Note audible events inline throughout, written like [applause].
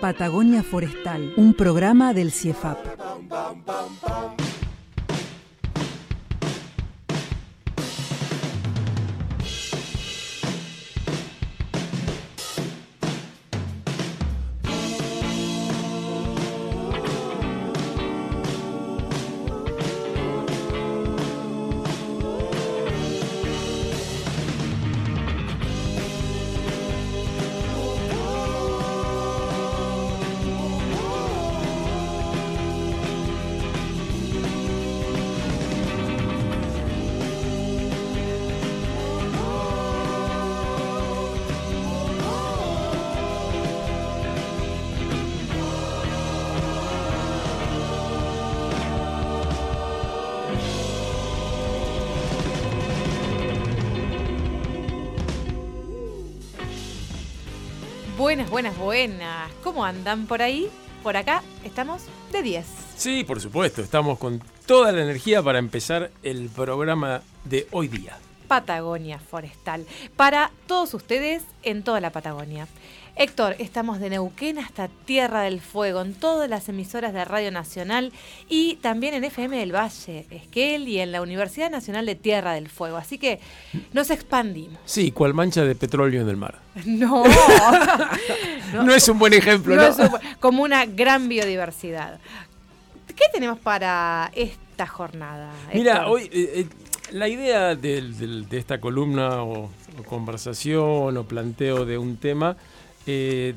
Patagonia Forestal, un programa del CIEFAP. Buenas, buenas, buenas. ¿Cómo andan por ahí? Por acá estamos de 10. Sí, por supuesto, estamos con toda la energía para empezar el programa de hoy día. Patagonia Forestal. Para todos ustedes en toda la Patagonia. Héctor, estamos de Neuquén hasta Tierra del Fuego, en todas las emisoras de Radio Nacional y también en FM del Valle, Esquel y en la Universidad Nacional de Tierra del Fuego. Así que nos expandimos. Sí, cual mancha de petróleo en el mar. [laughs] No, [laughs] No, es un buen ejemplo, ¿no? no es un- como una gran biodiversidad. ¿Qué tenemos para esta jornada? Mira, hoy eh, eh, la idea de esta columna o, o conversación o planteo de un tema, eh,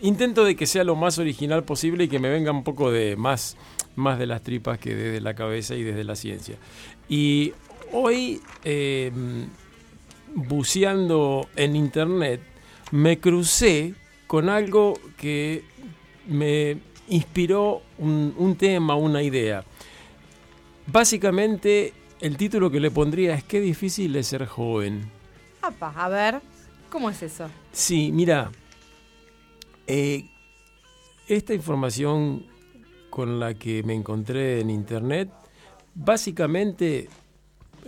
intento de que sea lo más original posible y que me venga un poco de más, más de las tripas que desde la cabeza y desde la ciencia. Y hoy, eh, buceando en internet, me crucé con algo que me inspiró un, un tema, una idea. Básicamente, el título que le pondría es Qué difícil es ser joven. Apa, a ver, ¿cómo es eso? Sí, mira, eh, esta información con la que me encontré en internet, básicamente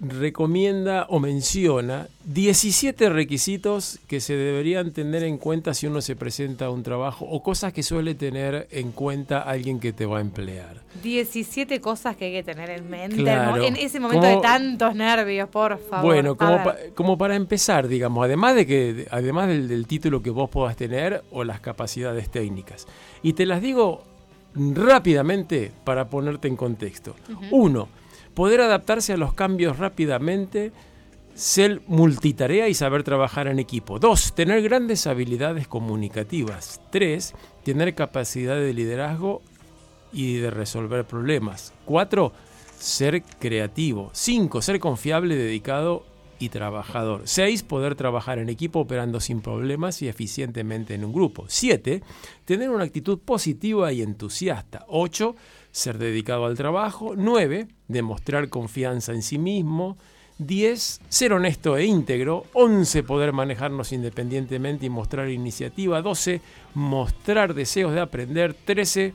recomienda o menciona 17 requisitos que se deberían tener en cuenta si uno se presenta a un trabajo o cosas que suele tener en cuenta alguien que te va a emplear. 17 cosas que hay que tener en mente Claro. en ese momento Como- de tantos nervios, por favor. Bueno, como, ver. pa- como para empezar, digamos, además de que, además del, del título que vos puedas tener o las capacidades técnicas. Y te las digo rápidamente para ponerte en contexto. Uno, poder adaptarse a los cambios rápidamente, ser multitarea y saber trabajar en equipo. Dos, tener grandes habilidades comunicativas. Tres, tener capacidad de liderazgo y de resolver problemas. Cuatro, ser creativo. Cinco, ser confiable, dedicado y trabajador. Seis, poder trabajar en equipo operando sin problemas y eficientemente en un grupo. Siete, tener una actitud positiva y entusiasta. Ocho, ser dedicado al trabajo. Nueve, demostrar confianza en sí mismo. 10. Ser honesto e íntegro. 11. Poder manejarnos independientemente y mostrar iniciativa. 12. Mostrar deseos de aprender. 13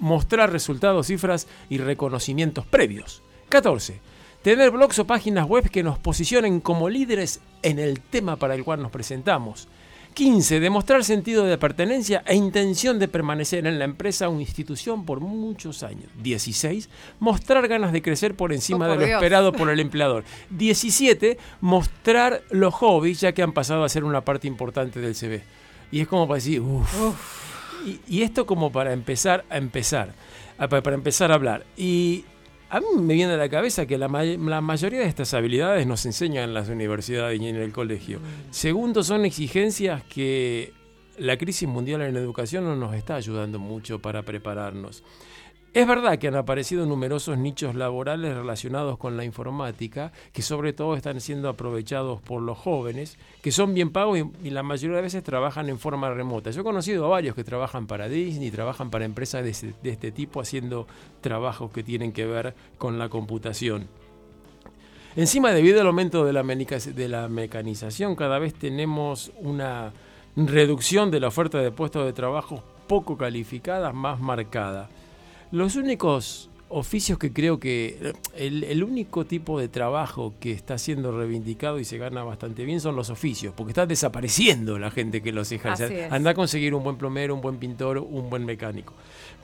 mostrar resultados, cifras y reconocimientos previos. 14. Tener blogs o páginas web que nos posicionen como líderes en el tema para el cual nos presentamos. 15. Demostrar sentido de pertenencia e intención de permanecer en la empresa o institución por muchos años. 16. Mostrar ganas de crecer por encima Oh, por de lo Dios. esperado por el [laughs] empleador. 17. Mostrar los hobbies ya que han pasado a ser una parte importante del CV. Y es como para decir, uff. Y, y esto como para empezar a empezar, para empezar a hablar. Y a mí me viene a la cabeza que la, may- la mayoría de estas habilidades nos enseñan en las universidades y en el colegio. Segundo, son exigencias que la crisis mundial en educación no nos está ayudando mucho para prepararnos. Es verdad que han aparecido numerosos nichos laborales relacionados con la informática, que sobre todo están siendo aprovechados por los jóvenes, que son bien pagos y, la mayoría de veces trabajan en forma remota. Yo he conocido a varios que trabajan para Disney, trabajan para empresas de, este tipo haciendo trabajos que tienen que ver con la computación. Encima, debido al aumento de la, de la mecanización, cada vez tenemos una reducción de la oferta de puestos de trabajo poco calificadas más marcada. Los únicos oficios que creo que el, único tipo de trabajo que está siendo reivindicado y se gana bastante bien son los oficios, porque está desapareciendo la gente que los ejerce. Anda a conseguir un buen plomero, un buen pintor, un buen mecánico.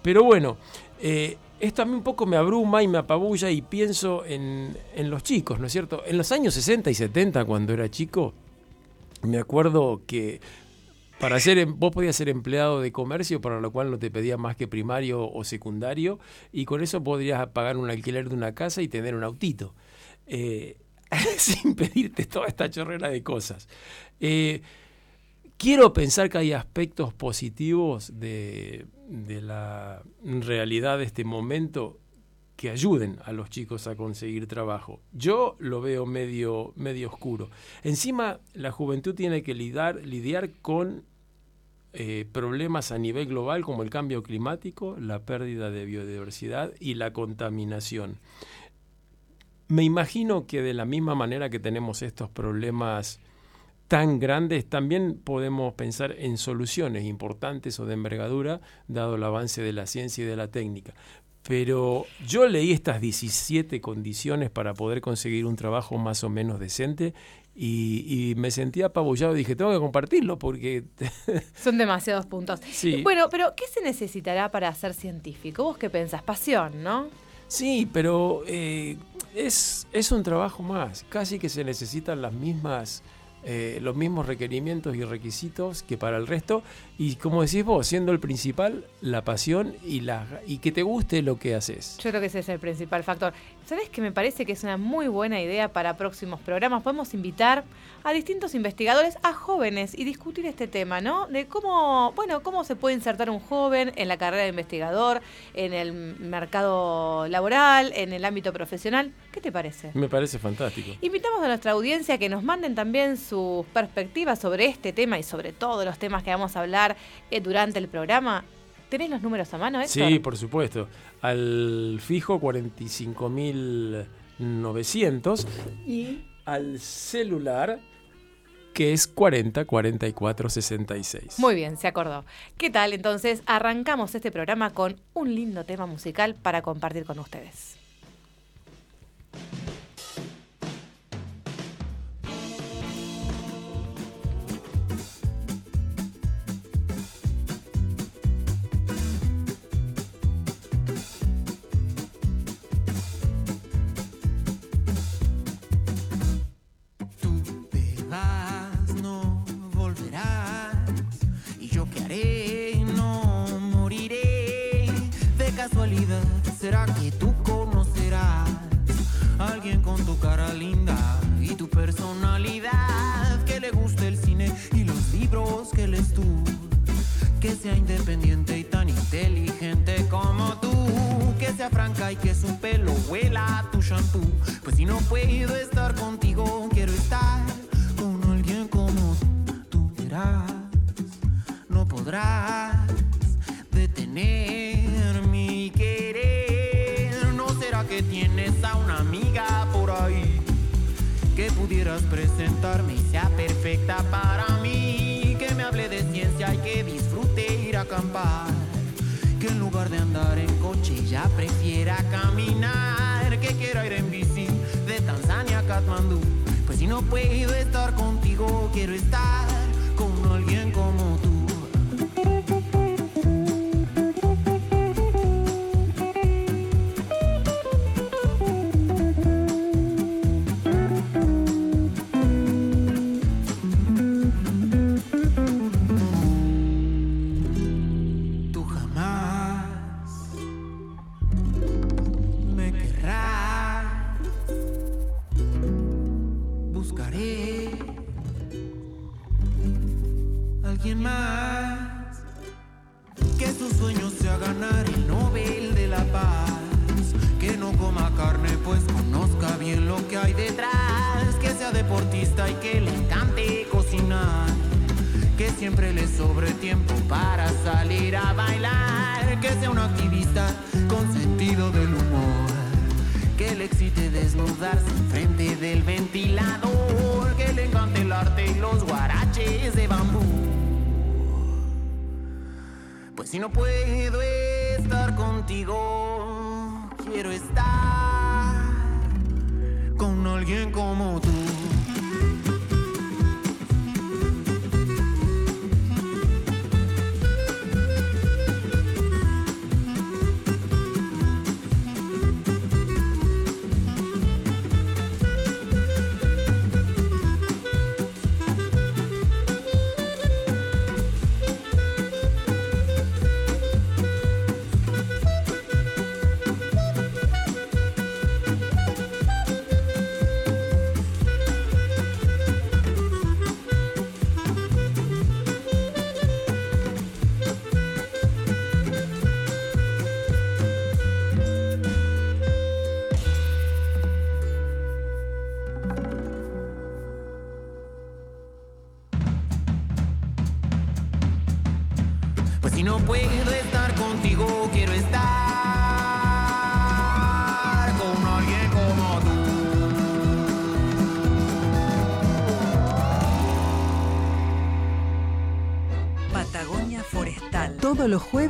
Pero bueno, eh, esto a mí un poco me abruma y me apabulla y pienso en, en los chicos, ¿no es cierto? En los años 60 y 70, cuando era chico, me acuerdo que para ser, em, vos podías ser empleado de comercio, para lo cual no te pedía más que primario o secundario, y con eso podrías pagar un alquiler de una casa y tener un autito, eh, [laughs] sin pedirte toda esta chorrera de cosas. Eh, quiero pensar que hay aspectos positivos de, la realidad de este momento que ayuden a los chicos a conseguir trabajo. Yo lo veo medio, medio oscuro. Encima, la juventud tiene que lidiar, lidiar con eh, problemas a nivel global como el cambio climático, la pérdida de biodiversidad y la contaminación. Me imagino que de la misma manera que tenemos estos problemas tan grandes, también podemos pensar en soluciones importantes o de envergadura, dado el avance de la ciencia y de la técnica. Pero yo leí estas 17 condiciones para poder conseguir un trabajo más o menos decente y, me sentía apabullado. Dije, tengo que compartirlo porque... [laughs] Son demasiados puntos. Bueno, pero ¿qué se necesitará para ser científico? ¿Vos qué pensás? Pasión, ¿no? Sí, pero eh, es, es un trabajo más. Casi que se necesitan las mismas eh, los mismos requerimientos y requisitos que para el resto. Y como decís vos, siendo el principal, la pasión y, la, y que te guste lo que haces. Yo creo que ese es el principal factor. ¿Sabes que me parece que es una muy buena idea para próximos programas? Podemos invitar a distintos investigadores, a jóvenes y discutir este tema, ¿no? De cómo, bueno, cómo se puede insertar un joven en la carrera de investigador, en el mercado laboral, en el ámbito profesional. ¿Qué te parece? Me parece fantástico. Invitamos a nuestra audiencia que nos manden también sus perspectivas sobre este tema y sobre todos los temas que vamos a hablar eh, durante el programa. ¿Tenés los números a mano, Héctor? Sí, por supuesto. Al fijo 45.900 y al celular que es 40 44 66. Muy bien, se acordó. ¿Qué tal? Entonces arrancamos este programa con un lindo tema musical para compartir con ustedes. Que tú conocerás a alguien con tu cara linda y tu personalidad, que le guste el cine y los libros que lees tú, que sea independiente y tan inteligente como tú, que sea franca y que su pelo huela a tu shampoo, pues si no puedo estar contigo, quiero estar con alguien como tú, tú verás, no podrás que pudieras presentarme y sea perfecta para mí? Que me hable de ciencia y que disfrute ir a acampar. Que en lugar de andar en coche ya prefiera caminar. Que quiera ir en bici de Tanzania a Kathmandú. Pues si no puedo estar contigo, quiero estar con alguien como con alguien como tú. Pues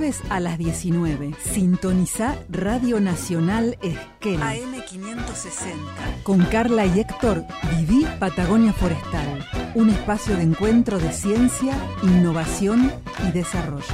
jueves a las 19. Sintoniza Radio Nacional Esquel. AM560. Con Carla y Héctor, viví Patagonia Forestal. Un espacio de encuentro de ciencia, innovación y desarrollo.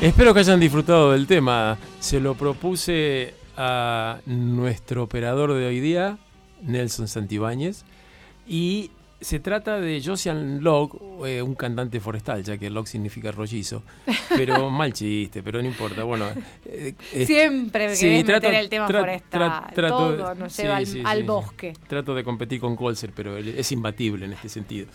Espero que hayan disfrutado del tema. Se lo propuse a nuestro operador de hoy día, Nelson Santibáñez, y se trata de Josian Locke, eh, un cantante forestal, ya que Locke significa rollizo. Pero [laughs] mal chiste, pero no importa. Bueno, eh, eh, Siempre sí, querés trato- meter el tema tra- forestal. tra- trato- Todo nos sí, lleva al, sí, bosque. Trato de competir con Colser, pero es imbatible en este sentido.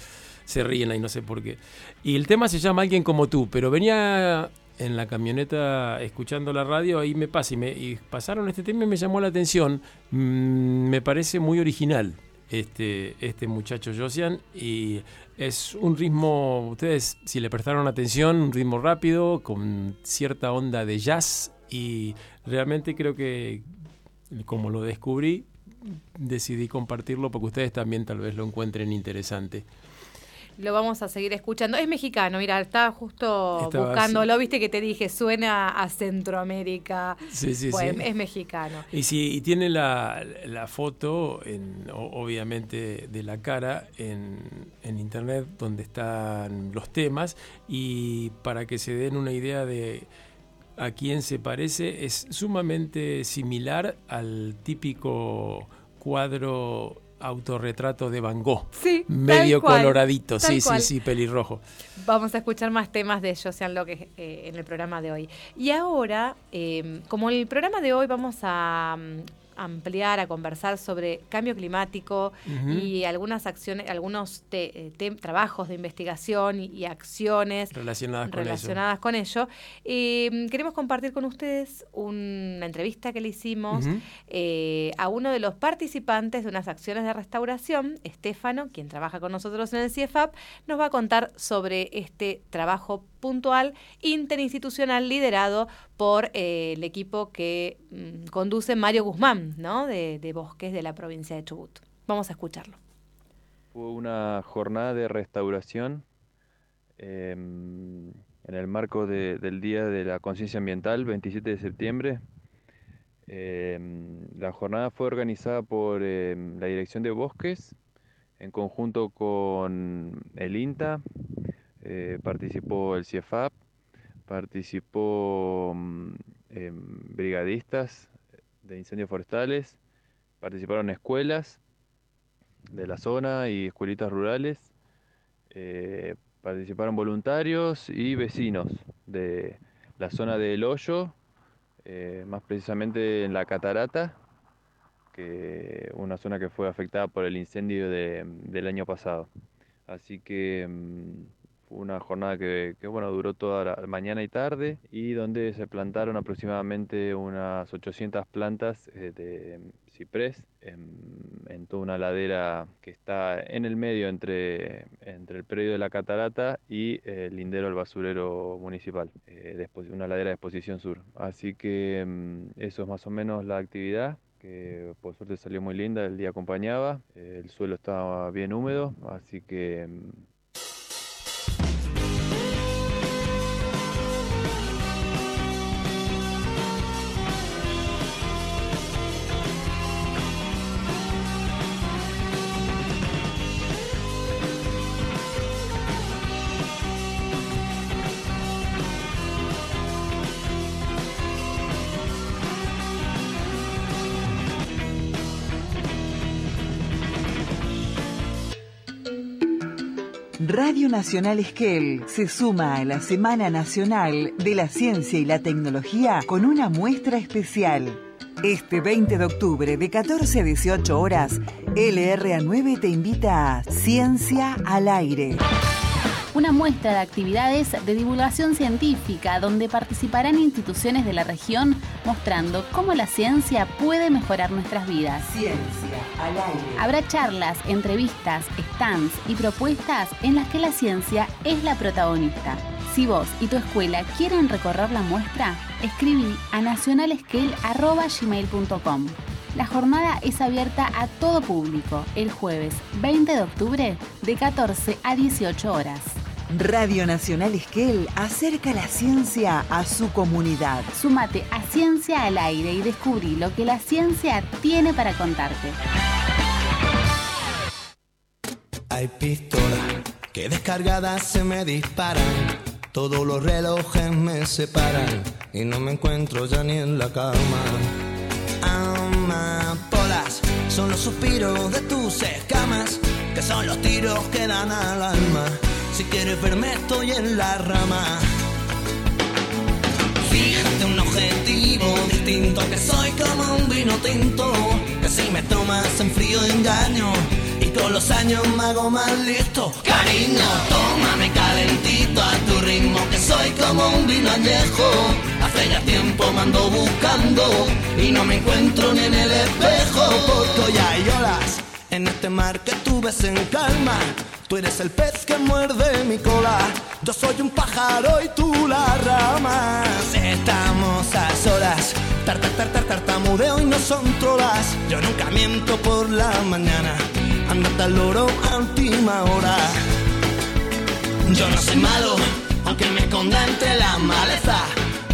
Se ríen ahí, no sé por qué. Y el tema se llama Alguien como tú, pero venía en la camioneta escuchando la radio, ahí me pasa y, me, y pasaron este tema y me llamó la atención. Mm, me parece muy original este, este muchacho Josian y es un ritmo, ustedes si le prestaron atención, un ritmo rápido, con cierta onda de jazz y realmente creo que como lo descubrí, decidí compartirlo porque ustedes también tal vez lo encuentren interesante. Lo vamos a seguir escuchando. Es mexicano, mira, estaba justo Estaba buscándolo, viste que te dije, suena a Centroamérica. Sí, sí, Pues, sí. Es mexicano. Y si y tiene la, la foto, en, obviamente, de la cara en, en internet donde están los temas y para que se den una idea de a quién se parece, es sumamente similar al típico cuadro autorretrato de Van Gogh. Sí, tal Medio cual, coloradito, tal sí, cual. sí, sí, pelirrojo. Vamos a escuchar más temas de Josian Locke eh, en el programa de hoy. Y ahora, eh, como el programa de hoy vamos a mm, ampliar, a conversar sobre cambio climático y algunas acciones, algunos te- eh, te- trabajos de investigación y, y acciones Relacionadas con eso. relacionadas con ello. Eh, queremos compartir con ustedes una entrevista que le hicimos eh, a uno de los participantes de unas acciones de restauración, Estefano, quien trabaja con nosotros en el CIEFAP, nos va a contar sobre este trabajo puntual interinstitucional liderado por eh, el equipo que mm, conduce Mario Guzmán, ¿no? De, Bosques de la provincia de Chubut. Vamos a escucharlo. Fue una jornada de restauración em, en el marco de- del Día de la Conciencia Ambiental, 27 de septiembre. Em, la jornada fue organizada por em, la Dirección de Bosques en conjunto con el INTA, eh, participó el CIEFAP, participó mm, brigadistas de incendios forestales, participaron escuelas de la zona y escuelitas rurales. eh, participaron voluntarios y vecinos de la zona del Hoyo, eh, más precisamente en la Catarata, que una zona que fue afectada por el incendio de- del año pasado. Así que mm, una jornada que, bueno, duró toda la mañana y tarde y donde se plantaron aproximadamente unas 800 plantas eh, de ciprés en, en toda una ladera que está en el medio entre, entre el predio de la Catarata y el lindero al basurero municipal, eh, una ladera de exposición sur. Así que mm, eso es más o menos la actividad que por suerte salió muy linda, el día acompañaba, el suelo estaba bien húmedo, así que Radio Nacional Esquel se suma a la Semana Nacional de la Ciencia y la Tecnología con una muestra especial. Este 20 de octubre de 14 a 18 horas, LRA9 te invita a Ciencia al Aire. Una muestra de actividades de divulgación científica donde participarán instituciones de la región mostrando cómo la ciencia puede mejorar nuestras vidas. Ciencia al Aire. Habrá charlas, entrevistas, stands y propuestas en las que la ciencia es la protagonista. Si vos y tu escuela quieren recorrer la muestra, escribí a nacionalescale.gmail.com. La jornada es abierta a todo público el jueves 20 de octubre de 14 a 18 horas. Radio Nacional Esquel acerca la ciencia a su comunidad. Súmate a Ciencia al Aire y descubrí lo que la ciencia tiene para contarte. Hay pistolas que descargadas se me disparan. Todos los relojes me separan y no me encuentro ya ni en la cama. Amapolas son los suspiros de tus escamas, que son los tiros que dan al alma. Si quieres verme, estoy en la rama. Fíjate un objetivo distinto, que soy como un vino tinto, que si me tomas en frío engaño. Y con los años me hago más listo Cariño, tómame calentito a tu ritmo Que soy como un vino añejo Hace ya tiempo me ando buscando Y no me encuentro ni en el espejo Porque hoy hay olas en este mar que tú ves en calma Tú eres el pez que muerde mi cola. Yo soy un pájaro y tú la rama. Estamos a solas. Tar, tar, tar, tar, tartamudeo y no son trolas Yo nunca miento por la mañana. Andate al loro a última hora. Yo no soy malo Aunque me esconda entre la maleza.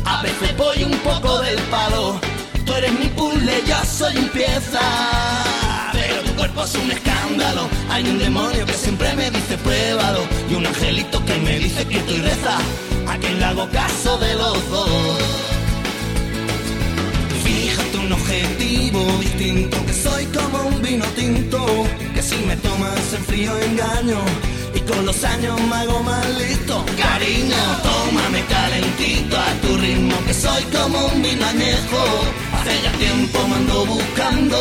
A veces voy un poco del palo. Tú eres mi puzzle, yo soy un pieza cuerpo es un escándalo. Hay un demonio que siempre me dice pruébalo Y un angelito que me dice que estoy reza A quien le hago caso de los dos Fíjate un objetivo distinto Que soy como un vino tinto Que si me tomas en frío engaño Y con los años me hago más listo. Cariño, tómame calentito a tu ritmo Que soy como un vino añejo Hace ya tiempo me ando buscando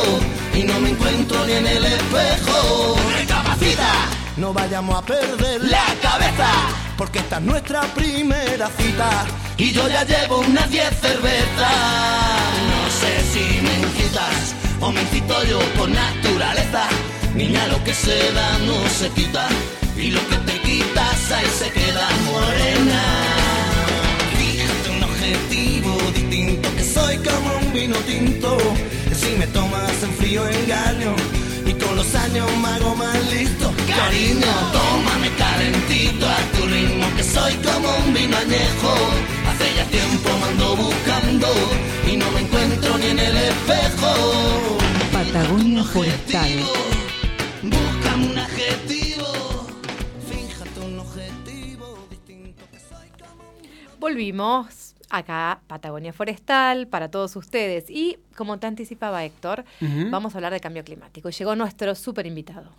Y no me encuentro ni en el espejo Recapacita no vayamos a perder la cabeza, porque esta es nuestra primera cita. Y yo ya llevo unas 10 cervezas. No sé si me incitas o me incito yo por naturaleza. Niña, lo que se da no se quita. Y lo que te quitas ahí se queda morena. Fíjate un objetivo distinto, soy como un vino tinto. Que si me tomas en frío engaño. Y con los años me hago más listo. Cariño, tómame calentito a tu ritmo Que soy como un vino añejo. Hace ya tiempo me ando buscando Y no me encuentro ni en el espejo. Patagonia Forestal. Búscame un adjetivo. Fíjate un objetivo distinto que soy como un... Volvimos acá, Patagonia Forestal, para todos ustedes. Y como te anticipaba Héctor, vamos a hablar de cambio climático. Y llegó nuestro súper invitado.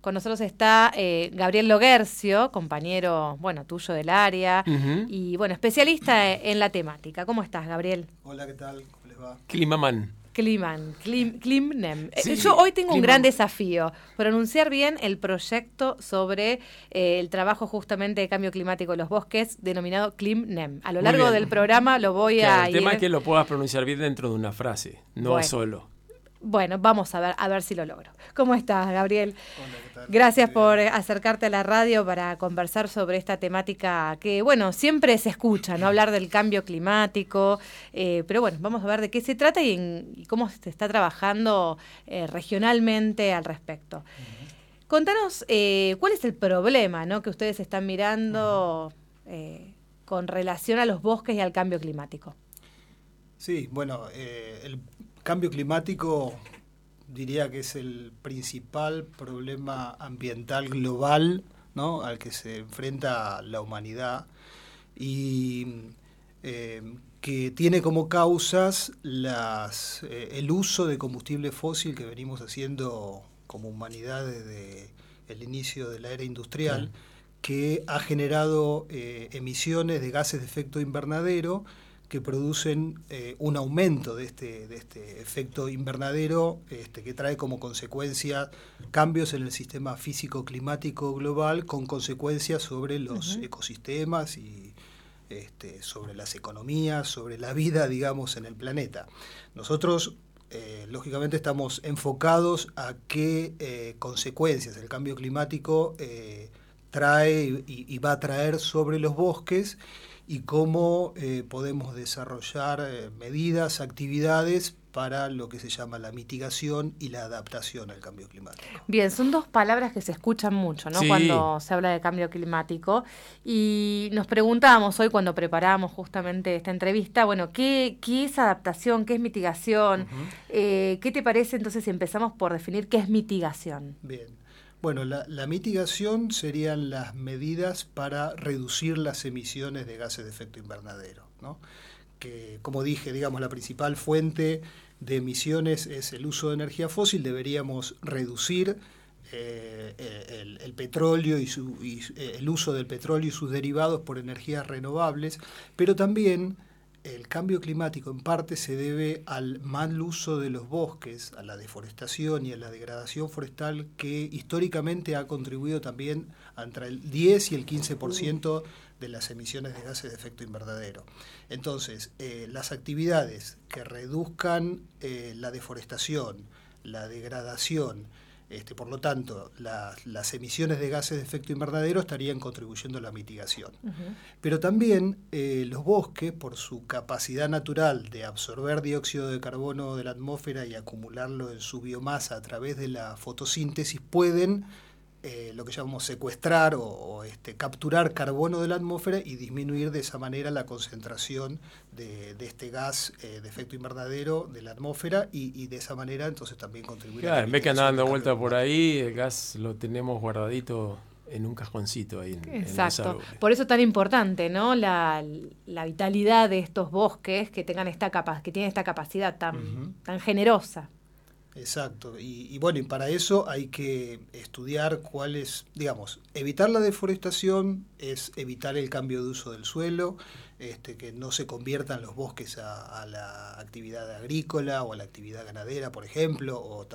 Con nosotros está eh, Gabriel Loguercio, compañero, bueno, tuyo del área y, bueno, especialista en la temática. ¿Cómo estás, Gabriel? Hola, ¿qué tal? ¿Cómo les va? Climaman. Kliman, Klim, Klimnem. Eh, Sí, Yo hoy tengo un gran desafío, pronunciar bien el proyecto sobre eh, el trabajo justamente de cambio climático en los bosques, denominado Klimnem. A lo largo del programa lo voy Claro, a el tema es que lo puedas pronunciar bien dentro de una frase, no Bueno. solo. Bueno, vamos a ver, a ver si lo logro. ¿Cómo estás, Gabriel? Hola. Gracias por eh, acercarte a la radio para conversar sobre esta temática que, bueno, siempre se escucha, ¿no? Hablar del cambio climático, eh, pero bueno, vamos a ver de qué se trata y, en- y cómo se está trabajando eh, regionalmente al respecto. Contanos eh, cuál es el problema, ¿no? Que ustedes están mirando con relación a los bosques y al cambio climático. Sí, bueno, el cambio climático diría que es el principal problema ambiental global ¿no? al que se enfrenta la humanidad y eh, que tiene como causas las, eh, el uso de combustible fósil que venimos haciendo como humanidad desde el inicio de la era industrial, que ha generado eh, emisiones de gases de efecto invernadero que producen eh, un aumento de este, de este efecto invernadero este, que trae como consecuencia cambios en el sistema físico-climático global con consecuencias sobre los ecosistemas y este, sobre las economías, sobre la vida, digamos, en el planeta. Nosotros, eh, lógicamente, estamos enfocados a qué eh, consecuencias el cambio climático trae y, y va a traer sobre los bosques y cómo eh, podemos desarrollar eh, medidas, actividades para lo que se llama la mitigación y la adaptación al cambio climático. Bien, son dos palabras que se escuchan mucho, ¿no? Sí. Cuando se habla de cambio climático. Y nos preguntábamos hoy cuando preparábamos justamente esta entrevista, bueno, ¿qué, qué es adaptación? ¿Qué es mitigación? Eh, ¿Qué te parece entonces si empezamos por definir qué es mitigación? Bien. Bueno, la, mitigación serían las medidas para reducir las emisiones de gases de efecto invernadero, que como dije, digamos, la principal fuente de emisiones es el uso de energía fósil, deberíamos reducir eh, el, el petróleo y, su, y eh, el uso del petróleo y sus derivados por energías renovables, pero también el cambio climático en parte se debe al mal uso de los bosques, a la deforestación y a la degradación forestal que históricamente ha contribuido también entre el 10 y el 15% de las emisiones de gases de efecto invernadero. Entonces, eh, las actividades que reduzcan eh, la deforestación, la degradación, este, por lo tanto, la, las emisiones de gases de efecto invernadero estarían contribuyendo a la mitigación. Pero también eh, los bosques, por su capacidad natural de absorber dióxido de carbono de la atmósfera y acumularlo en su biomasa a través de la fotosíntesis, pueden eh, lo que llamamos secuestrar o, o, este, capturar carbono de la atmósfera y disminuir de esa manera la concentración de, de este gas eh, de efecto invernadero de la atmósfera y, y, de esa manera entonces también contribuir Claro, a la en vez que andar dando mitigación vuelta del por ahí, el gas lo tenemos guardadito en un cajoncito ahí en, Exacto. Por eso es tan importante, ¿no? La, la vitalidad de estos bosques que tengan esta capa que tienen esta capacidad tan generosa. Exacto, y, bueno, y para eso hay que estudiar cuál es, digamos, evitar la deforestación es evitar el cambio de uso del suelo, este, que no se conviertan los bosques a, la actividad agrícola o a la actividad ganadera, por ejemplo, o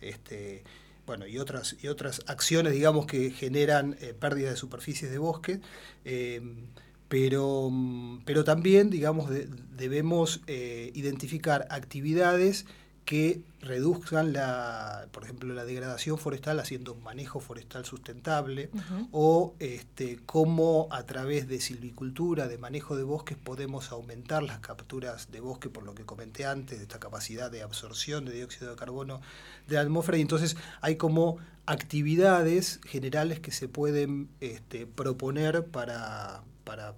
este, bueno, y otras, y otras acciones, digamos, que generan eh, pérdida de superficies de bosque. eh, pero, pero también, digamos, de- debemos eh, identificar actividades que reduzcan la, por ejemplo, la degradación forestal haciendo un manejo forestal sustentable o este, cómo a través de silvicultura, de manejo de bosques, podemos aumentar las capturas de bosque, por lo que comenté antes, de esta capacidad de absorción de dióxido de carbono de la atmósfera. Y entonces hay como actividades generales que se pueden este, proponer para, para,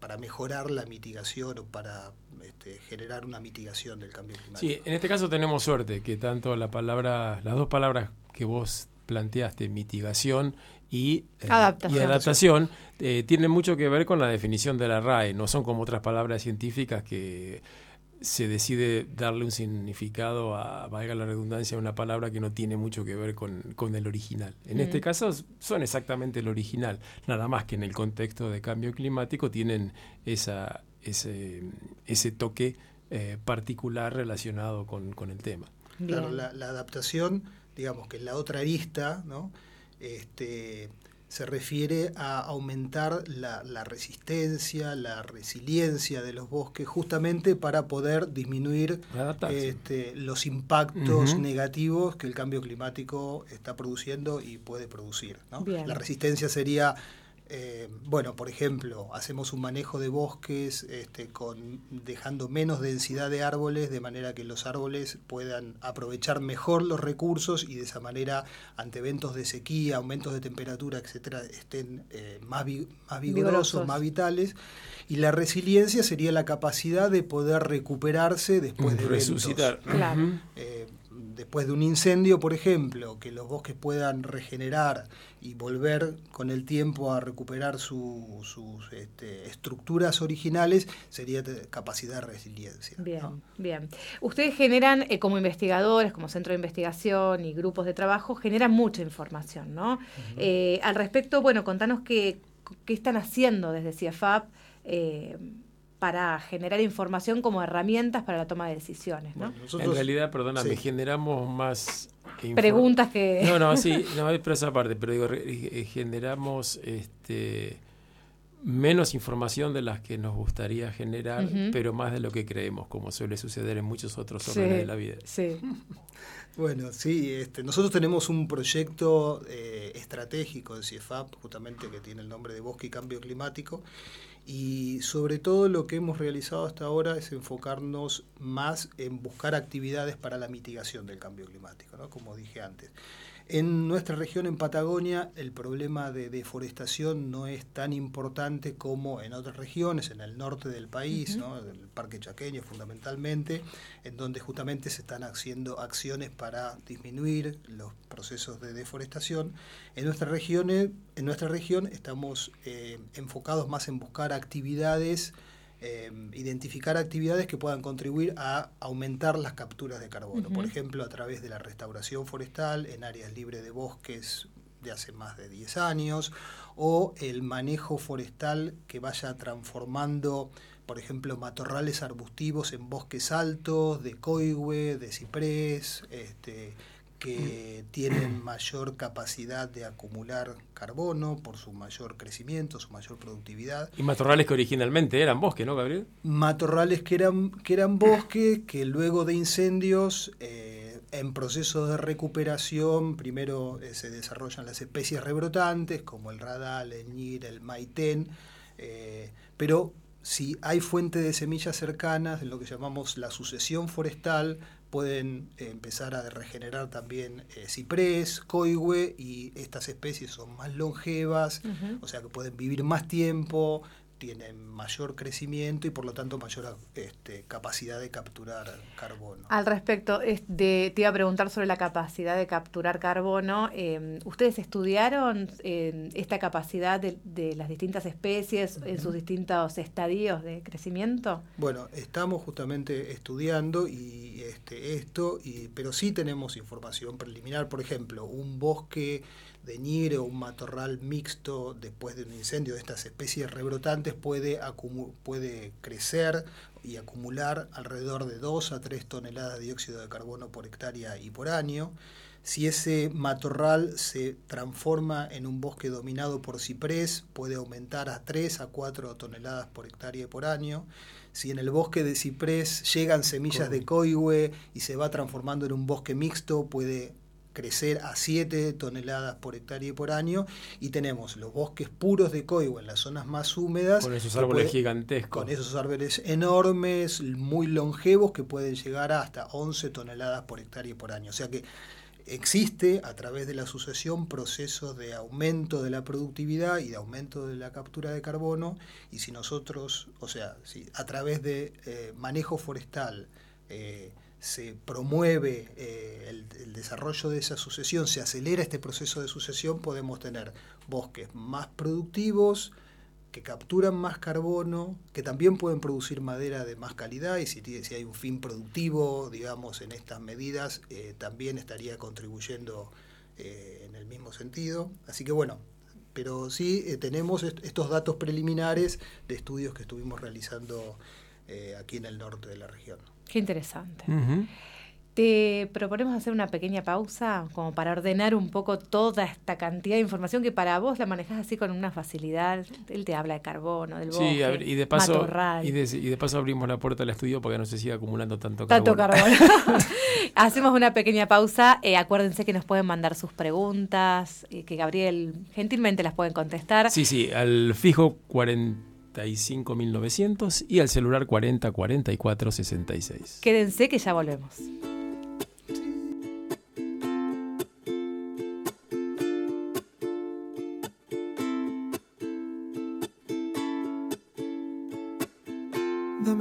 para mejorar la mitigación o para este, generar una mitigación del cambio climático. Sí, en este caso tenemos suerte que tanto la palabra, las dos palabras que vos planteaste, mitigación y, eh, Adaptación. y adaptación, eh, tienen mucho que ver con la definición de la RAE, no son como otras palabras científicas que se decide darle un significado a, valga la redundancia, a una palabra que no tiene mucho que ver con, con el original. En este Mm. caso son exactamente el original, nada más que en el contexto de cambio climático tienen esa, ese, ese toque eh, particular relacionado con, con el tema. Claro, la, la adaptación, digamos que la otra arista, ¿no? Este, se refiere a aumentar la, la resistencia, la resiliencia de los bosques, justamente para poder disminuir este, los impactos negativos que el cambio climático está produciendo y puede producir. ¿no? La resistencia sería, eh, bueno, por ejemplo, hacemos un manejo de bosques este, con, dejando menos densidad de árboles, de manera que los árboles puedan aprovechar mejor los recursos y de esa manera, ante eventos de sequía, aumentos de temperatura, etcétera, estén eh, más, vi- más vigorosos, Vigorosos. más vitales. Y la resiliencia sería la capacidad de poder recuperarse después de eventos. Resucitar. Claro. Eh, después de un incendio, por ejemplo, que los bosques puedan regenerar y volver con el tiempo a recuperar su- sus este, estructuras originales, sería de capacidad de resiliencia. ¿no? Bien, bien. Ustedes generan, eh, como investigadores, como centro de investigación y grupos de trabajo, generan mucha información, ¿no? Eh, al respecto, bueno, contanos qué, qué están haciendo desde CIEFAP eh, para generar información como herramientas para la toma de decisiones, ¿no? Bueno, nosotros- En realidad, perdóname, Sí. generamos más... Preguntas que... No, no, sí, [laughs] no, pero esa parte, pero digo, re- eh, generamos este, menos información de las que nos gustaría generar, pero más de lo que creemos, como suele suceder en muchos otros Sí, órdenes de la vida. Sí, [laughs] Bueno, sí, este, nosotros tenemos un proyecto eh, estratégico de CIEFAP, justamente que tiene el nombre de Bosque y Cambio Climático, y sobre todo lo que hemos realizado hasta ahora es enfocarnos más en buscar actividades para la mitigación del cambio climático, ¿no? como dije antes. En nuestra región, en Patagonia, el problema de deforestación no es tan importante como en otras regiones, en el norte del país, ¿no? el Parque Chaqueño fundamentalmente, en donde justamente se están haciendo acciones para disminuir los procesos de deforestación. En nuestra región, en nuestra región estamos eh, enfocados más en buscar actividades eh, identificar actividades que puedan contribuir a aumentar las capturas de carbono. Por ejemplo, a través de la restauración forestal en áreas libres de bosques de hace más de 10 años, o el manejo forestal que vaya transformando, por ejemplo, matorrales arbustivos en bosques altos, de coigüe, de ciprés, este, que tienen mayor capacidad de acumular carbono por su mayor crecimiento, su mayor productividad Y matorrales que originalmente eran bosque, ¿no, Gabriel? matorrales que eran, que eran bosques, que luego de incendios, eh, en proceso de recuperación, primero eh, se desarrollan las especies rebrotantes, como el radal, el ñir, el maitén, eh, pero si hay fuente de semillas cercanas, en lo que llamamos la sucesión forestal, pueden eh, empezar a regenerar también eh, ciprés, coigüe, y estas especies son más longevas, o sea que pueden vivir más tiempo, tienen mayor crecimiento y por lo tanto mayor este, capacidad de capturar carbono. Al respecto, es de- te iba a preguntar sobre la capacidad de capturar carbono. Eh, ¿Ustedes estudiaron eh, esta capacidad de, de las distintas especies en sus distintos estadios de crecimiento? Bueno, estamos justamente estudiando y este, esto, y, pero sí tenemos información preliminar. Por ejemplo, un bosque de ñire o un matorral mixto después de un incendio de estas especies rebrotantes puede, puede crecer y acumular alrededor de 2 a 3 toneladas de dióxido de carbono por hectárea y por año. Si ese matorral se transforma en un bosque dominado por ciprés, puede aumentar a 3 a 4 toneladas por hectárea y por año. Si en el bosque de ciprés llegan semillas de coigüe y se va transformando en un bosque mixto, puede crecer a 7 toneladas por hectárea y por año. Y tenemos los bosques puros de coigüe en las zonas más húmedas. Con esos árboles puede- gigantescos. con esos árboles enormes, muy longevos, que pueden llegar a hasta 11 toneladas por hectárea y por año. O sea que existe a través de la sucesión procesos de aumento de la productividad y de aumento de la captura de carbono. Y si nosotros, o sea, si a través de eh, manejo forestal, eh, se promueve eh, el, desarrollo de esa sucesión, se acelera este proceso de sucesión, podemos tener bosques más productivos, que capturan más carbono, que también pueden producir madera de más calidad y si, si hay un fin productivo, digamos, en estas medidas, eh, también estaría contribuyendo eh, en el mismo sentido. Así que bueno, pero sí tenemos estos datos preliminares de estudios que estuvimos realizando aquí en el norte de la región. Qué interesante. Te proponemos hacer una pequeña pausa como para ordenar un poco toda esta cantidad de información que para vos la manejas así con una facilidad. Él te habla de carbono, del bosque, sí, y de paso y de, y de, paso abrimos la puerta al estudio para que no se siga acumulando tanto carbono. Tanto carbono. [laughs] Hacemos una pequeña pausa. Eh, acuérdense que nos pueden mandar sus preguntas, y que Gabriel gentilmente las pueden contestar. Sí, sí, al fijo 45900 y al celular 404466. Quédense que ya volvemos.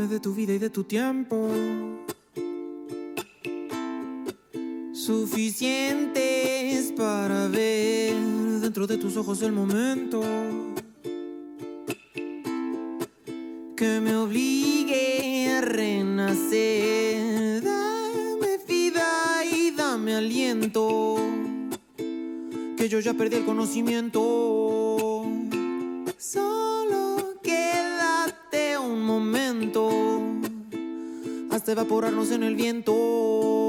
de tu vida y de tu tiempo. Suficientes para ver dentro de tus ojos el momento que me obligue a renacer. Dame vida y dame aliento, que yo ya perdí el conocimiento. Solo quédate un momento hasta evaporarnos en el viento.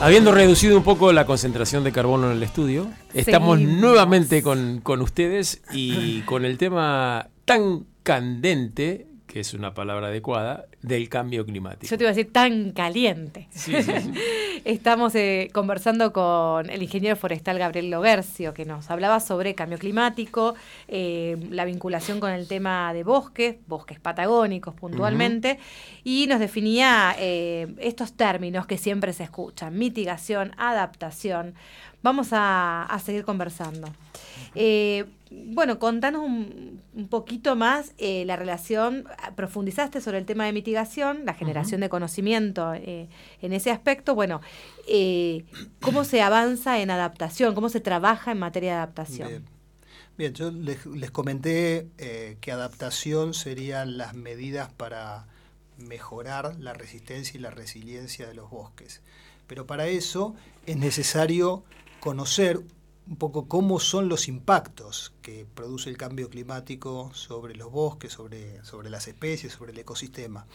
Habiendo reducido un poco la concentración de carbono en el estudio, estamos nuevamente con, con ustedes y con el tema tan candente que es una palabra adecuada, del cambio climático. Yo te iba a decir tan caliente. [laughs] Estamos eh, conversando con el ingeniero forestal Gabriel Logercio, que nos hablaba sobre cambio climático, eh, la vinculación con el tema de bosques, bosques patagónicos puntualmente, y nos definía eh, estos términos que siempre se escuchan, mitigación, adaptación. Vamos a, a seguir conversando. Eh, bueno, contanos un, un poquito más eh, la relación, profundizaste sobre el tema de mitigación, la generación de conocimiento eh, en ese aspecto. Bueno, ¿cómo se avanza en adaptación? ¿Cómo se trabaja en materia de adaptación? Bien, Bien, yo les, les comenté que adaptación serían las medidas para mejorar la resistencia y la resiliencia de los bosques. Pero para eso es necesario conocer un poco cómo son los impactos que produce el cambio climático sobre los bosques, sobre, sobre las especies, sobre el ecosistema.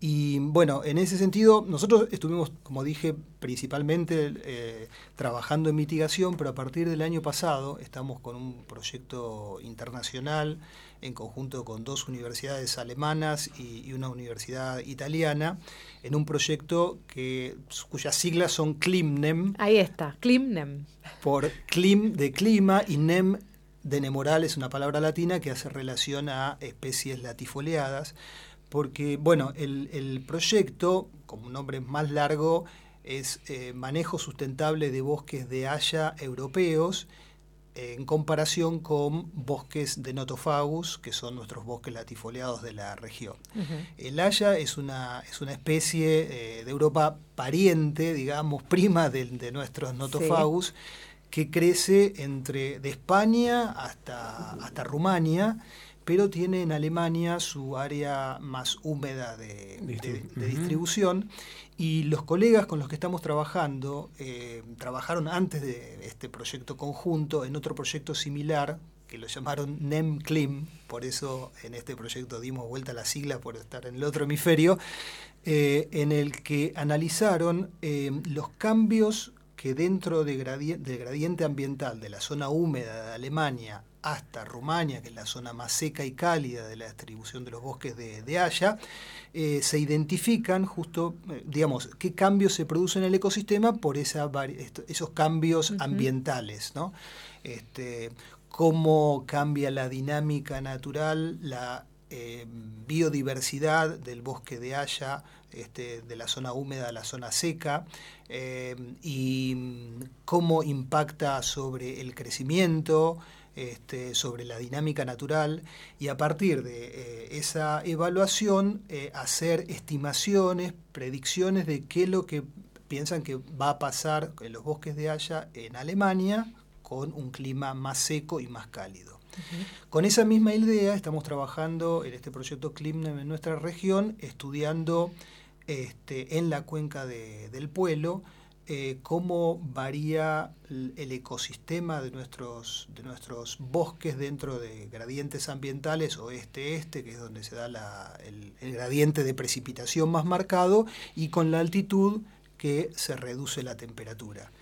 Y bueno, en ese sentido, nosotros estuvimos, como dije, principalmente eh, trabajando en mitigación, pero a partir del año pasado estamos con un proyecto internacional en conjunto con dos universidades alemanas y, y una universidad italiana, en un proyecto que, cuyas siglas son CLIMNEM. Ahí está, CLIMNEM. Por CLIM de clima y NEM de nemoral es una palabra latina que hace relación a especies latifoliadas, porque, bueno, el, el proyecto, como un nombre más largo, es eh, manejo sustentable de bosques de haya europeos en comparación con bosques de Notofagus, que son nuestros bosques latifoliados de la región. El haya es una, es una especie eh, de Europa pariente, digamos, [laughs] prima de, de nuestros Notofagus, que crece entre de España hasta, hasta Rumania, pero tiene en Alemania su área más húmeda de, de- de distribución. Y los colegas con los que estamos trabajando eh, trabajaron antes de este proyecto conjunto en otro proyecto similar que lo llamaron NEM-CLIM, por eso en este proyecto dimos vuelta a la sigla por estar en el otro hemisferio, eh, en el que analizaron eh, los cambios que dentro de del gradiente ambiental de la zona húmeda de Alemania hasta Rumania, que es la zona más seca y cálida de la distribución de los bosques de, de Haya, eh, se identifican justo, eh, digamos, qué cambios se producen en el ecosistema por esa esos cambios ambientales, ¿no? Este, cómo cambia la dinámica natural, la eh, biodiversidad del bosque de Haya, este, de la zona húmeda a la zona seca, eh, y mm, cómo impacta sobre el crecimiento, este, sobre la dinámica natural, y a partir de eh, esa evaluación eh, hacer estimaciones, predicciones de qué es lo que piensan que va a pasar en los bosques de Haya en Alemania con un clima más seco y más cálido. Con esa misma idea estamos trabajando en este proyecto CLIMNEM en nuestra región, estudiando este, en la cuenca de- del Pueblo eh, cómo varía el ecosistema de nuestros, de nuestros bosques dentro de gradientes ambientales oeste-este, que es donde se da el, gradiente de precipitación más marcado, y con la altitud que se reduce la temperatura.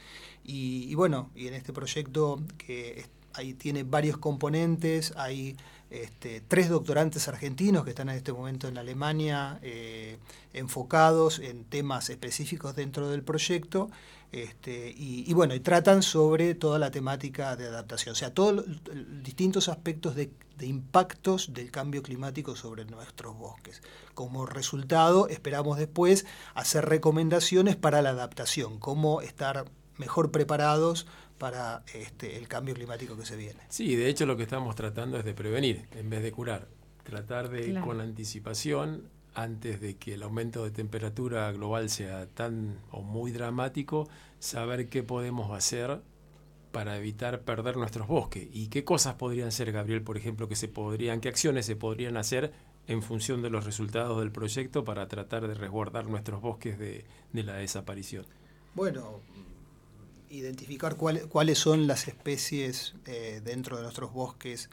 Y, y bueno, y en este proyecto que ahí tiene varios componentes, hay este, tres doctorantes argentinos que están en este momento en Alemania eh, enfocados en temas específicos dentro del proyecto. Este, y, bueno, y tratan sobre toda la temática de adaptación, o sea, todos distintos aspectos de impactos del cambio climático sobre nuestros bosques. Como resultado, esperamos después hacer recomendaciones para la adaptación, cómo estar mejor preparados para este, el cambio climático que se viene. Sí, de hecho lo que estamos tratando es de prevenir en vez de curar. Tratar de, Claro. con anticipación, antes de que el aumento de temperatura global sea tan o muy dramático, saber qué podemos hacer para evitar perder nuestros bosques. ¿Y qué cosas podrían ser, Gabriel, por ejemplo, que se podrían, qué acciones se podrían hacer en función de los resultados del proyecto para tratar de resguardar nuestros bosques de, de la desaparición? Bueno, identificar cuál- cuáles son las especies eh, dentro de nuestros bosques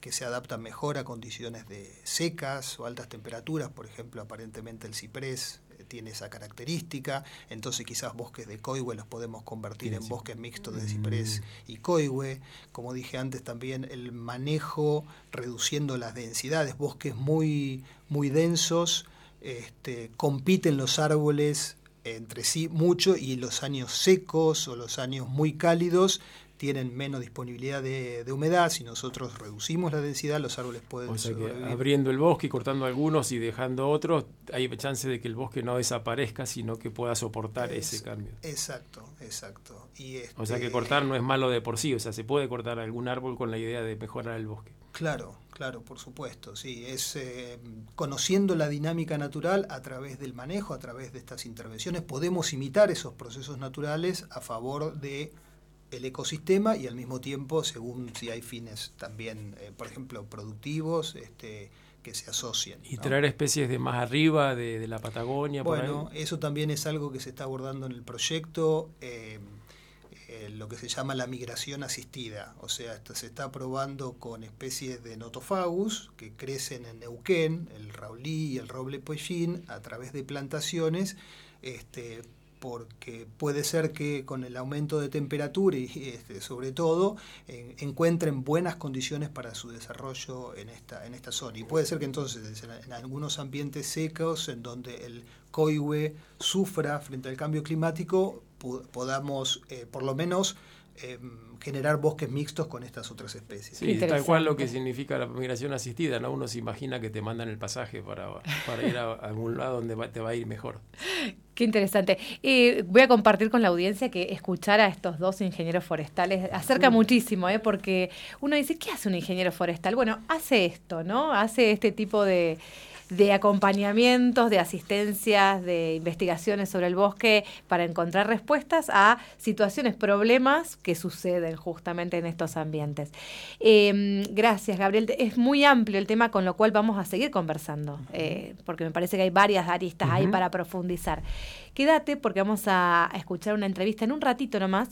que se adaptan mejor a condiciones de secas o altas temperaturas, por ejemplo, aparentemente el ciprés eh, tiene esa característica, entonces quizás bosques de coigüe los podemos convertir en bosques mixtos de ciprés y coigüe, como dije antes también el manejo reduciendo las densidades, bosques muy, muy densos, este, compiten los árboles entre sí mucho y los años secos o los años muy cálidos tienen menos disponibilidad de, humedad. Si nosotros reducimos la densidad, los árboles pueden o sea que abriendo el bosque, cortando algunos y dejando otros, hay chance de que el bosque no desaparezca, sino que pueda soportar ese cambio. Exacto, exacto. Y O sea que este cortar no es malo de por sí, o sea, se puede cortar algún árbol con la idea de mejorar el bosque. Claro, claro, por supuesto, sí, es eh, conociendo la dinámica natural a través del manejo, a través de estas intervenciones, podemos imitar esos procesos naturales a favor de el ecosistema y al mismo tiempo, según si hay fines también, eh, por ejemplo, productivos, este, que se asocien. Y traer especies de más arriba, de, la Patagonia. Bueno, eso también es algo que se está abordando en el proyecto, eh, eh, lo que se llama la migración asistida. O sea, se está probando con especies de Notofagus que crecen en Neuquén, el raulí y el roble pollín, a través de plantaciones este, porque puede ser que con el aumento de temperatura y [laughs] este, sobre todo encuentren buenas condiciones para su desarrollo en esta, en esta zona. Y puede ser que entonces en, algunos ambientes secos en donde el coihue sufra frente al cambio climático, podamos eh, por lo menos em, generar bosques mixtos con estas otras especies. Sí, tal cual lo que significa la migración asistida, ¿no? Uno se imagina que te mandan el pasaje para, ir a, algún lado donde te va a ir mejor. Qué interesante. y voy a compartir con la audiencia que escuchar a estos dos ingenieros forestales acerca muchísimo, ¿eh? porque uno dice, ¿qué hace un ingeniero forestal? Bueno, hace esto, ¿no? Hace este tipo de de acompañamientos, de asistencias, de investigaciones sobre el bosque para encontrar respuestas a situaciones, problemas que suceden justamente en estos ambientes. Em, gracias, Gabriel. Es muy amplio el tema con lo cual vamos a seguir conversando, eh, porque me parece que hay varias aristas ahí para profundizar. Quédate porque vamos a escuchar una entrevista en un ratito nomás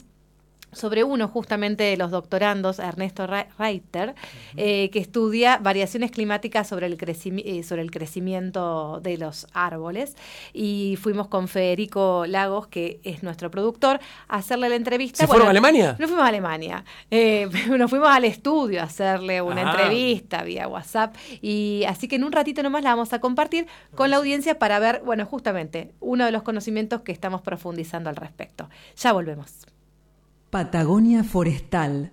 sobre uno justamente de los doctorandos, Ernesto Reiter, eh, que estudia variaciones climáticas sobre el, eh, sobre el crecimiento de los árboles. Y fuimos con Federico Lagos, que es nuestro productor, a hacerle la entrevista. ¿Se fueron a Alemania? No fuimos a Alemania. Eh, [laughs] nos fuimos al estudio a hacerle una entrevista vía WhatsApp. Y así que en un ratito nomás la vamos a compartir con la audiencia para ver, bueno, justamente uno de los conocimientos que estamos profundizando al respecto. Ya volvemos. Patagonia Forestal.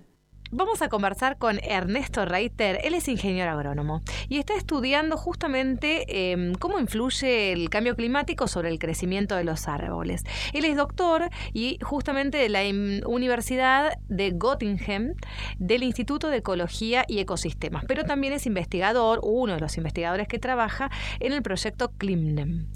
Vamos a conversar con Ernesto Reiter, él es ingeniero agrónomo y está estudiando justamente em, cómo influye el cambio climático sobre el crecimiento de los árboles. Él es doctor y justamente de la Universidad de Göttingen del Instituto de Ecología y Ecosistemas, pero también es investigador, uno de los investigadores que trabaja en el proyecto CLIMNEM.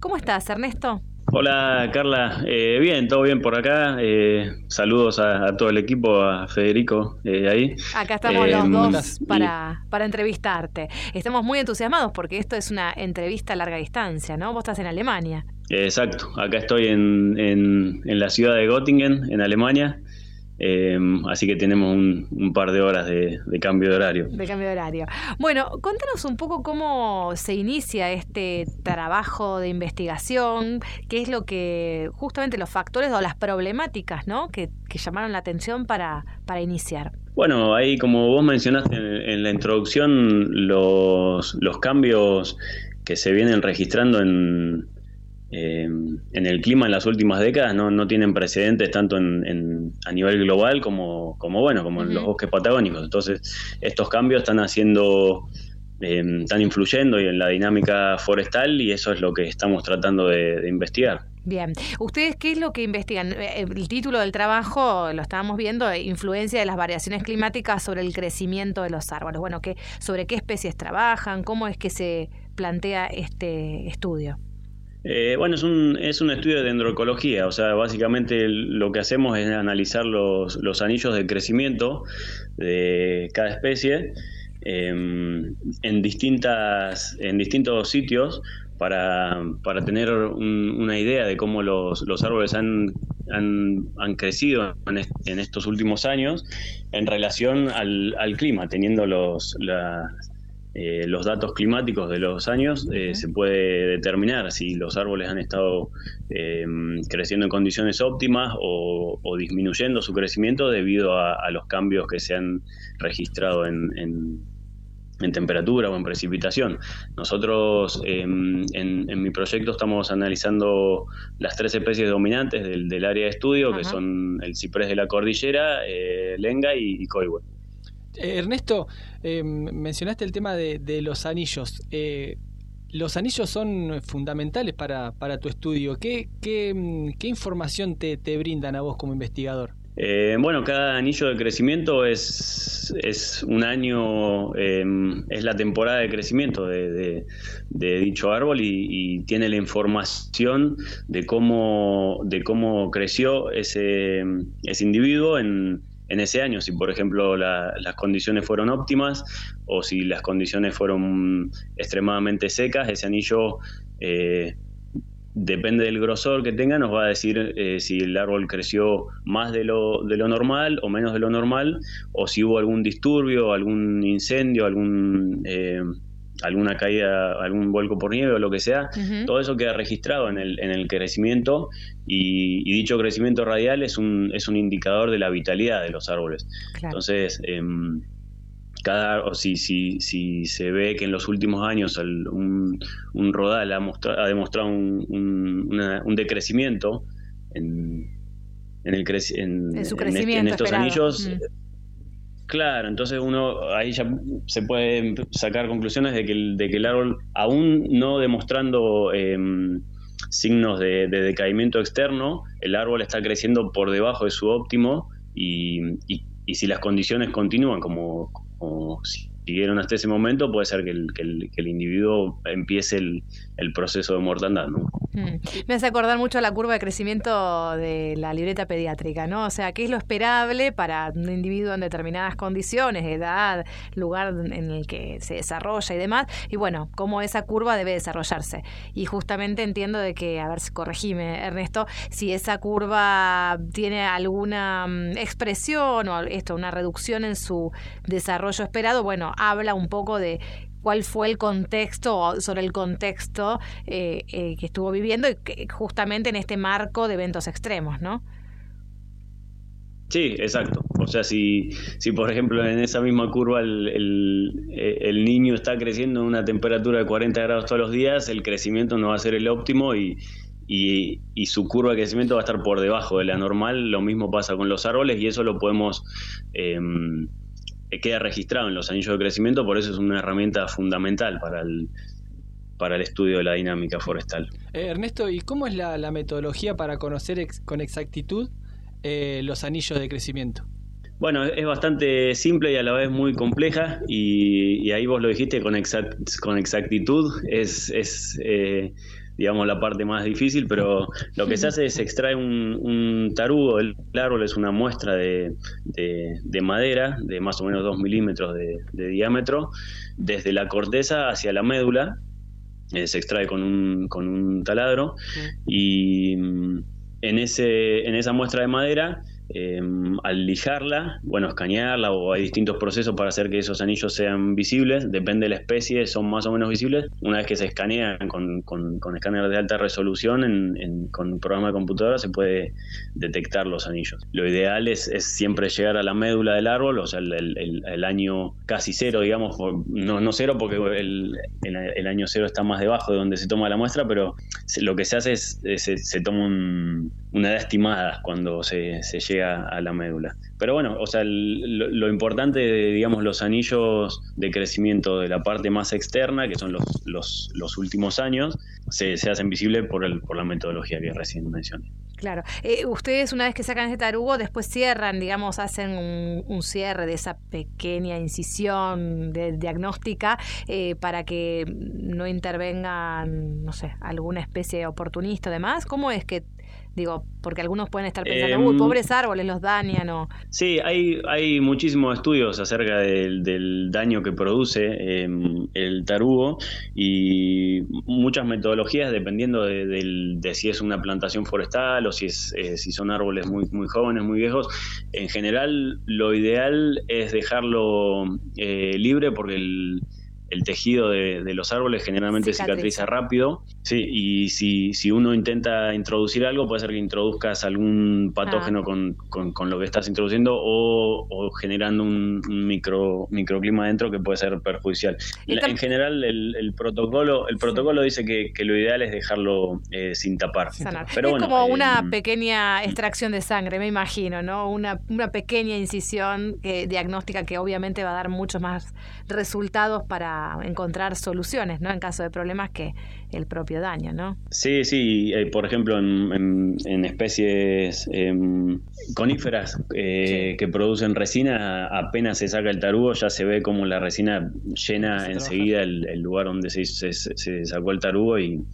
¿Cómo estás, Ernesto? Hola Carla, eh, bien, todo bien por acá. Eh, saludos a, todo el equipo, a Federico eh, ahí. Acá estamos los dos para, para entrevistarte. Estamos muy entusiasmados porque esto es una entrevista a larga distancia, ¿no? Vos estás en Alemania. Exacto, acá estoy en, en, en la ciudad de Göttingen, en Alemania. Em, así que tenemos un, par de horas de, cambio de horario. De cambio de horario. Bueno, contanos un poco cómo se inicia este trabajo de investigación, qué es lo que, justamente los factores o las problemáticas ¿no? que, llamaron la atención para, para iniciar. Bueno, ahí como vos mencionaste en, la introducción, los, los cambios que se vienen registrando en, eh, en el clima en las últimas décadas no, no tienen precedentes tanto en, a nivel global como, como bueno, como en los bosques patagónicos. Entonces, estos cambios están haciendo, eh, están influyendo en la dinámica forestal y eso es lo que estamos tratando de, investigar. Bien, ¿ustedes qué es lo que investigan? Eh, el título del trabajo, lo estábamos viendo, influencia de las variaciones climáticas sobre el crecimiento de los árboles. Bueno, ¿qué, ¿sobre qué especies trabajan? ¿Cómo es que se plantea este estudio? Eh, bueno, es un, es un estudio de dendroecología, o sea, básicamente lo que hacemos es analizar los, los anillos de crecimiento de cada especie em, en, distintas, en distintos sitios para, para tener una idea de cómo los, los árboles han, han, han crecido en, estos últimos años en relación al, al clima, teniendo los, las, eh, los datos climáticos de los años, eh, se puede determinar si los árboles han estado eh, creciendo en condiciones óptimas o, disminuyendo su crecimiento debido a, los cambios que se han registrado en, en temperatura o en precipitación. Nosotros em, en, mi proyecto estamos analizando las tres especies dominantes del, área de estudio, que son el ciprés de la cordillera, eh, lenga y, y coihue. Eh, Ernesto, em, mencionaste el tema de, los anillos. Eh, los anillos son fundamentales para, tu estudio. ¿Qué, qué, información te brindan a vos como investigador? Eh, bueno, cada anillo de crecimiento es, es un año, em, es la temporada de crecimiento de, dicho árbol y, tiene la información de cómo, de cómo creció ese, ese individuo en, en ese año, si por ejemplo las condiciones fueron óptimas o si las condiciones fueron extremadamente secas, ese anillo eh, depende del grosor que tenga, nos va a decir eh, si el árbol creció más de lo, de lo normal o menos de lo normal, o si hubo algún disturbio, algún incendio, algún, eh, alguna caída, algún vuelco por nieve o lo que sea. Todo eso queda registrado en el, en el crecimiento y, dicho crecimiento radial es un, es un indicador de la vitalidad de los árboles. Entonces, em, cada, o si, si, si se ve que en los últimos años un, un rodal ha, ha demostrado un, un, decrecimiento en, en, el en, su crecimiento en, estos anillos, claro, entonces uno ahí ya se puede sacar conclusiones de que el, árbol, aún no demostrando em, signos de, decaimiento externo, el árbol está creciendo por debajo de su óptimo y, y, si las condiciones continúan como, o siguieron hasta ese momento, puede ser que el, que el, individuo empiece el, el, proceso de mortandad. ¿no? Mm. Me hace acordar mucho la curva de crecimiento de la libreta pediátrica, ¿no? O sea, ¿qué es lo esperable para un individuo en determinadas condiciones, edad, lugar en el que se desarrolla y demás? Y bueno, cómo esa curva debe desarrollarse. Y justamente entiendo de que, a ver si corregime, Ernesto, si esa curva tiene alguna mm, expresión o esto, una reducción en su desarrollo esperado, bueno, habla un poco de cuál fue el contexto, sobre el contexto eh, eh, que estuvo viviendo y justamente en este marco de eventos extremos, ¿no? Sí, exacto. O sea, si, si por ejemplo en esa misma curva el, el, niño está creciendo a una temperatura de 40 grados todos los días, el crecimiento no va a ser el óptimo y, y, su curva de crecimiento va a estar por debajo de la normal. Lo mismo pasa con los árboles y eso lo podemos eh, queda registrado en los anillos de crecimiento, por eso es una herramienta fundamental para el, para el estudio de la dinámica forestal. Eh, Ernesto, ¿y cómo es la, metodología para conocer con exactitud eh, los anillos de crecimiento? Bueno, es bastante simple y a la vez muy compleja y, ahí vos lo dijiste con, con exactitud, es, es eh, digamos, la parte más difícil, pero lo que se hace es extrae un, un tarugo, el árbol es una muestra de, de, madera de más o menos 2 milímetros de, diámetro, desde la corteza hacia la médula, eh, se extrae con un, con un taladro, y mm, en, ese, en esa muestra de madera Em, al lijarla, bueno, escanearla o hay distintos procesos para hacer que esos anillos sean visibles, depende de la especie, son más o menos visibles. Una vez que se escanean con, con, escáner de alta resolución, con un programa de computadora se puede detectar los anillos. Lo ideal es, siempre llegar a la médula del árbol, o sea, el, año casi cero, digamos, no, cero porque el, año cero está más debajo de donde se toma la muestra, pero lo que se hace es, se, toma una edad estimada cuando se, se llega a, la médula. Pero bueno, o sea, lo, importante de, digamos, los anillos de crecimiento de la parte más externa, que son los, los, últimos años, se, hacen visibles por, la metodología que recién mencioné. Claro. Eh, ustedes una vez que sacan ese tarugo, después cierran, digamos, hacen un, cierre de esa pequeña incisión de, diagnóstica eh, para que no intervengan, no sé, alguna especie oportunista o demás. ¿Cómo es que Digo, porque algunos pueden estar pensando, uy, em, pobres árboles los dañan o... Sí, hay, hay muchísimos estudios acerca del, daño que produce em, el tarugo y muchas metodologías dependiendo de, si es una plantación forestal o si, es, eh, si son árboles muy, muy jóvenes, muy viejos. En general, lo ideal es dejarlo eh, libre porque el el tejido de, los árboles generalmente cicatriza. rápido. Sí, y si, si uno intenta introducir algo, puede ser que introduzcas algún patógeno ah. con, con, lo que estás introduciendo o, generando un, micro, microclima adentro que puede ser perjudicial. En general, el, protocolo el protocolo dice que, lo ideal es dejarlo eh, sin tapar. Pero es como una em, pequeña extracción de sangre, me imagino, ¿no? Una, una pequeña incisión eh, diagnóstica que obviamente va a dar muchos más resultados para encontrar soluciones, ¿no? En caso de problemas que el propio daño, ¿no? Sí, sí, eh, por ejemplo, en, especies em, coníferas eh, que producen resina, apenas se saca el tarugo, ya se ve como la resina llena enseguida el, lugar donde se, se, sacó el tarugo y,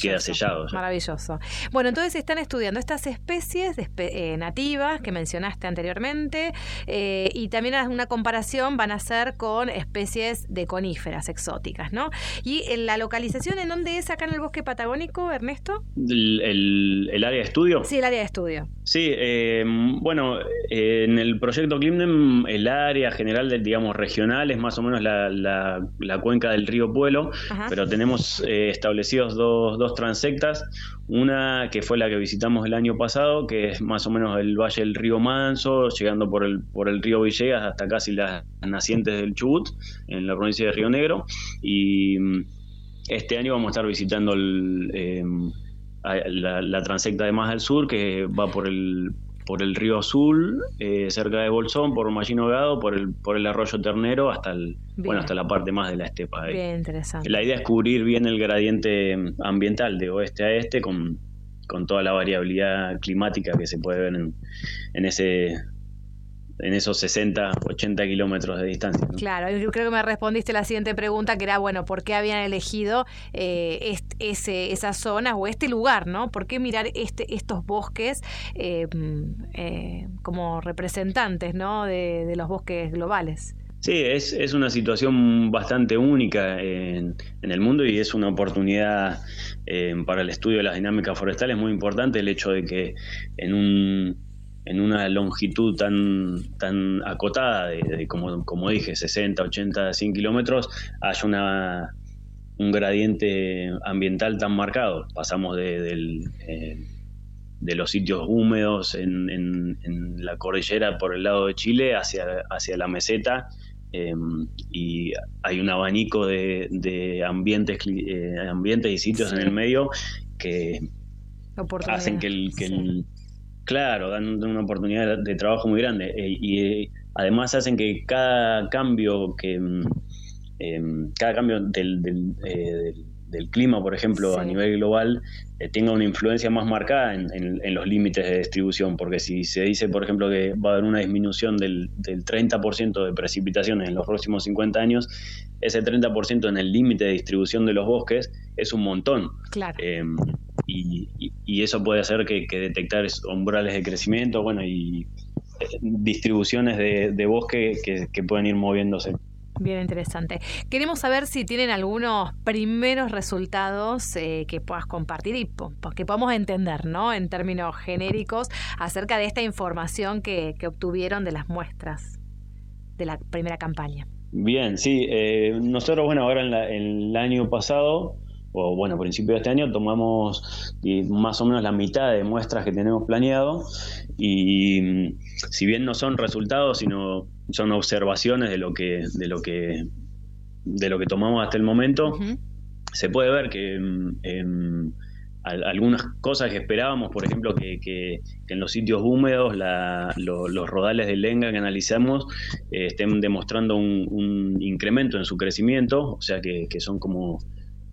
queda sellado. Maravilloso. Bueno, entonces están estudiando estas especies eh, nativas que mencionaste anteriormente y también una comparación van a hacer con especies de coníferas exóticas, ¿no? Y en la localización en donde es acá en el bosque patagónico, Ernesto? ¿El, área de estudio? Sí, el área de estudio. Sí, eh, bueno, en el proyecto Climnem el área general, de, digamos, regional es más o menos la, cuenca del río Pueblo, pero tenemos eh, establecidos dos, dos transectas, una que fue la que visitamos el año pasado, que es más o menos el valle del río Manso, llegando por el, por el río Villegas hasta casi las nacientes del Chubut, en la provincia de Río Negro, y este año vamos a estar visitando em, la, transecta de más al sur, que va por el, por el río Azul, eh, cerca de Bolsón, por Mallino Gado, por el, por el arroyo Ternero, hasta el, bueno, hasta la parte más de la estepa. Bien interesante. La idea es cubrir bien el gradiente ambiental de oeste a este con, con toda la variabilidad climática que se puede ver en, en ese en esos 60, 80 kilómetros de distancia. Claro, yo creo que me respondiste la siguiente pregunta, que era, bueno, ¿por qué habían elegido eh, ese, esa zona o este lugar, ¿no? ¿Por qué mirar este, estos bosques eh, eh, como representantes, ¿no? De, los bosques globales. Sí, es, es, una situación bastante única en, en, el mundo y es una oportunidad para el estudio de las dinámicas forestales muy importante el hecho de que en un en una longitud tan, tan acotada, de, como, como, dije, 60, 80, 100 kilómetros, haya una, un gradiente ambiental tan marcado. Pasamos de, eh, de los sitios húmedos en, en, la cordillera por el lado de Chile hacia, hacia la meseta. Em, y hay un abanico de, de ambientes, eh, ambientes y sitios en el medio que hacen que el, que el Claro, dan una oportunidad de trabajo muy grande eh, y eh, además hacen que cada cambio que mm, em, cada cambio del, eh, del, clima, por ejemplo, a nivel global, tenga una influencia más marcada en, los límites de distribución, porque si se dice, por ejemplo, que va a haber una disminución del, del 30% de precipitaciones en los próximos 50 años, ese 30% en el límite de distribución de los bosques es un montón. Claro. Em, y, eso puede hacer que, detectar umbrales de crecimiento, bueno, y eh, distribuciones de, bosque que, pueden ir moviéndose. Bien interesante. Queremos saber si tienen algunos primeros resultados eh, que puedas compartir y que podamos entender, ¿no? En términos genéricos, acerca de esta información que, obtuvieron de las muestras de la primera campaña. Bien, sí. Eh, nosotros, bueno, ahora en el año pasado o bueno, a principios de este año tomamos más o menos la mitad de muestras que tenemos planeado. Y mm, si bien no son resultados, sino son observaciones de lo que, de lo que, de lo que tomamos hasta el momento, se puede ver que mm, em, algunas cosas que esperábamos, por ejemplo, que, en los sitios húmedos los rodales de lenga que analizamos eh, estén demostrando un, incremento en su crecimiento, o sea que son como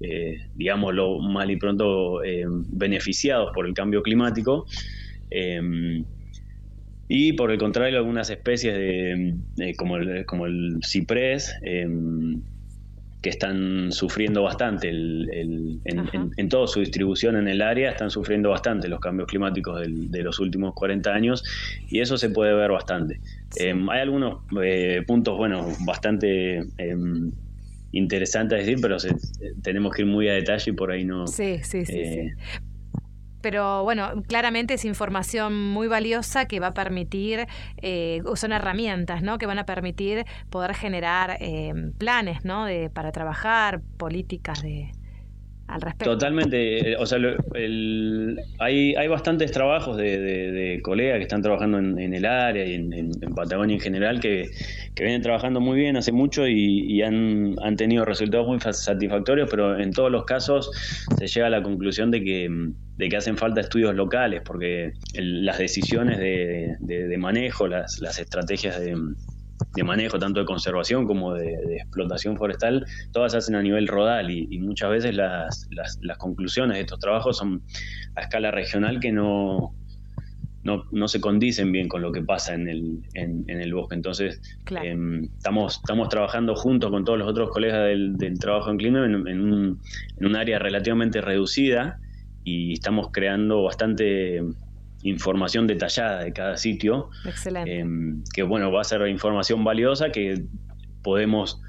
eh, digámoslo mal y pronto, eh, beneficiados por el cambio climático. Eh, y por el contrario, algunas especies de, como, el, como, el, ciprés, que están sufriendo bastante en, toda su distribución en el área, están sufriendo bastante los cambios climáticos de los últimos 40 años y eso se puede ver bastante. hay algunos puntos, bueno, bastante interesante a decir, pero tenemos que ir muy a detalle y por ahí no. Sí, sí, sí. Eh, pero bueno, claramente es información muy valiosa que va a permitir, eh, son herramientas, ¿no? Que van a permitir poder generar eh, planes, ¿no? De, para trabajar, políticas de, Totalmente, eh, o sea, el, hay, hay bastantes trabajos de, de, colegas que están trabajando en, el área y en, Patagonia en general que, que, vienen trabajando muy bien hace mucho y, han, han, tenido resultados muy satisfactorios, pero en todos los casos se llega a la conclusión de que, de que hacen falta estudios locales porque las decisiones de, de manejo, las, las estrategias de de manejo tanto de conservación como de, explotación forestal, todas se hacen a nivel rodal y, muchas veces las, las, conclusiones de estos trabajos son a escala regional que no, no, se condicen bien con lo que pasa en el, en, el bosque. Entonces, em, estamos, estamos trabajando juntos con todos los otros colegas del, trabajo en clima en, un, en un área relativamente reducida y estamos creando bastante información detallada de cada sitio. Excelente. Em, que bueno, va a ser información valiosa que podemos,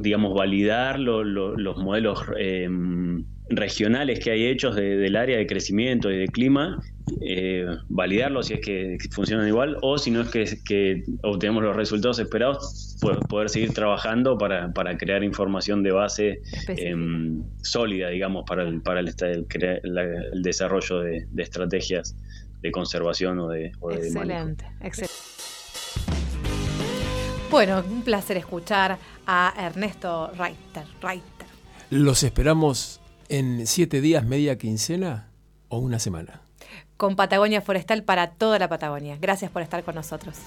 digamos, validar los modelos em, regionales que hay hechos del área de crecimiento y de clima, eh, validarlos si es que funcionan igual o si no es que, que obtenemos los resultados esperados, poder, seguir trabajando para, crear información de base em, sólida, digamos, para el, para el, el, desarrollo de, de estrategias de conservación o de... excelente, excelente. Bueno, un placer escuchar a Ernesto Reiter. Reiter. Los esperamos en siete días, media quincena o una semana. Con Patagonia Forestal para toda la Patagonia. Gracias por estar con nosotros.